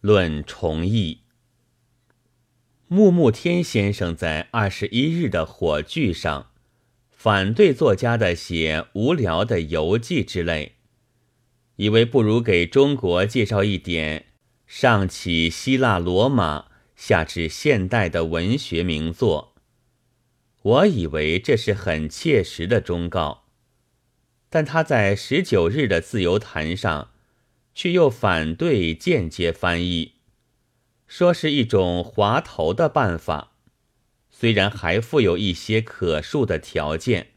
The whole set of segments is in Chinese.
论重译。木木天先生在二十一日的火炬上，反对作家的写无聊的游记之类，以为不如给中国介绍一点上起希腊罗马，下至现代的文学名作。我以为这是很切实的忠告，但他在十九日的自由谈上，却又反对间接翻译。说是一种滑头的办法，虽然还附有一些可述的条件，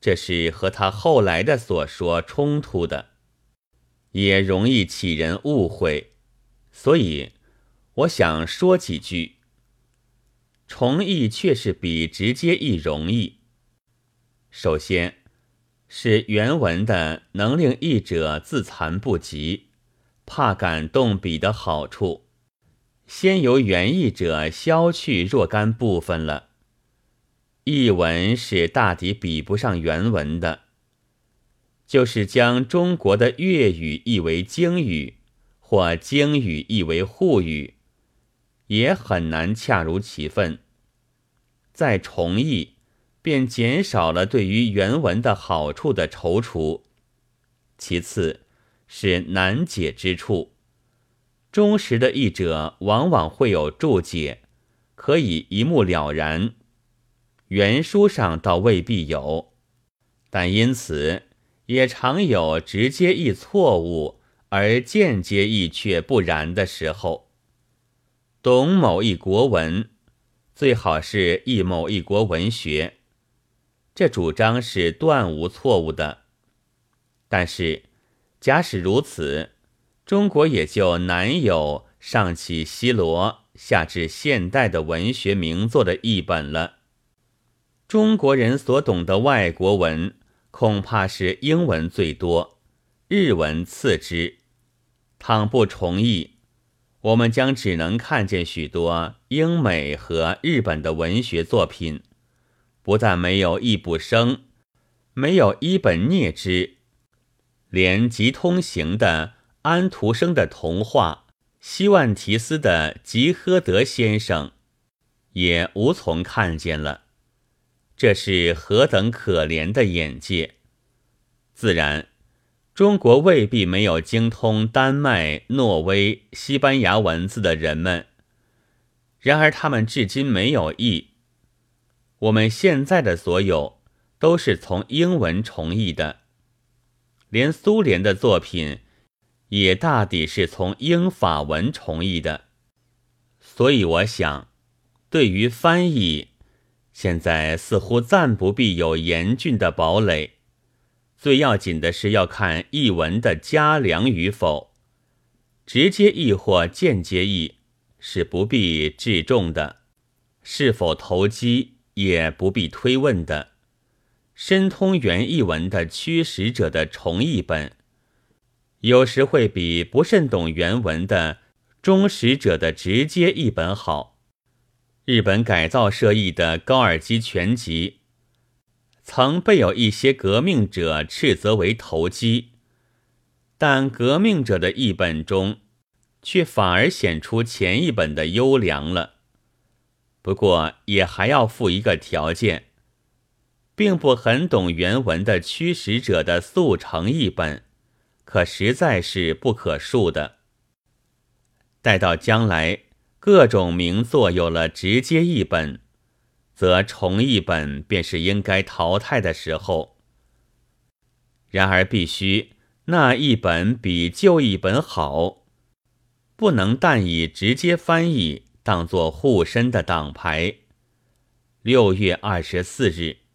这是和他后来的所说冲突的，也容易起人误会，所以我想说几句。重译却是比直接译容易。首先是原文的能令译者自惭不及，怕感动笔的好处。先由原译者消去若干部分了，译文是大抵比不上原文的，就是将中国的粤语译为京语，或京语译为沪语，也很难恰如其分。再重译，便减少了对于原文的好处的踌躇。其次，是难解之处。忠实的译者往往会有注解，可以一目了然；原书上倒未必有，但因此也常有直接译错误，而间接译却不然的时候。懂某一国文，最好是译某一国文学，这主张是断无错误的。但是，假使如此。中国也就难有上起西罗，下至现代的文学名作的译本了。中国人所懂的外国文，恐怕是英文最多，日文次之。倘不重译，我们将只能看见许多英美和日本的文学作品，不但没有易卜生，没有伊本聂之，连吉通行的。安徒生的童话，希万提斯的吉诃德先生，也无从看见了。这是何等可怜的眼界！自然，中国未必没有精通丹麦、挪威、西班牙文字的人们，然而他们至今没有译。我们现在的所有，都是从英文重译的，连苏联的作品。也大抵是从英法文重译的，所以我想，对于翻译，现在似乎暂不必有严峻的堡垒。最要紧的是要看译文的佳良与否，直接译或间接译是不必置重的，是否投机也不必推问的。深通原译文的驱使者的重译本。有时会比不甚懂原文的忠实者的直接译本好。日本改造社译的高尔基全集，曾被有一些革命者斥责为投机，但革命者的译本中，却反而显出前一本的优良了。不过也还要附一个条件，并不很懂原文的驱使者的速成译本。可实在是不可数的。待到将来各种名作有了直接译本，则重译本便是应该淘汰的时候。然而必须那一本比旧译本好，不能但以直接翻译当作护身的挡牌。六月二十四日。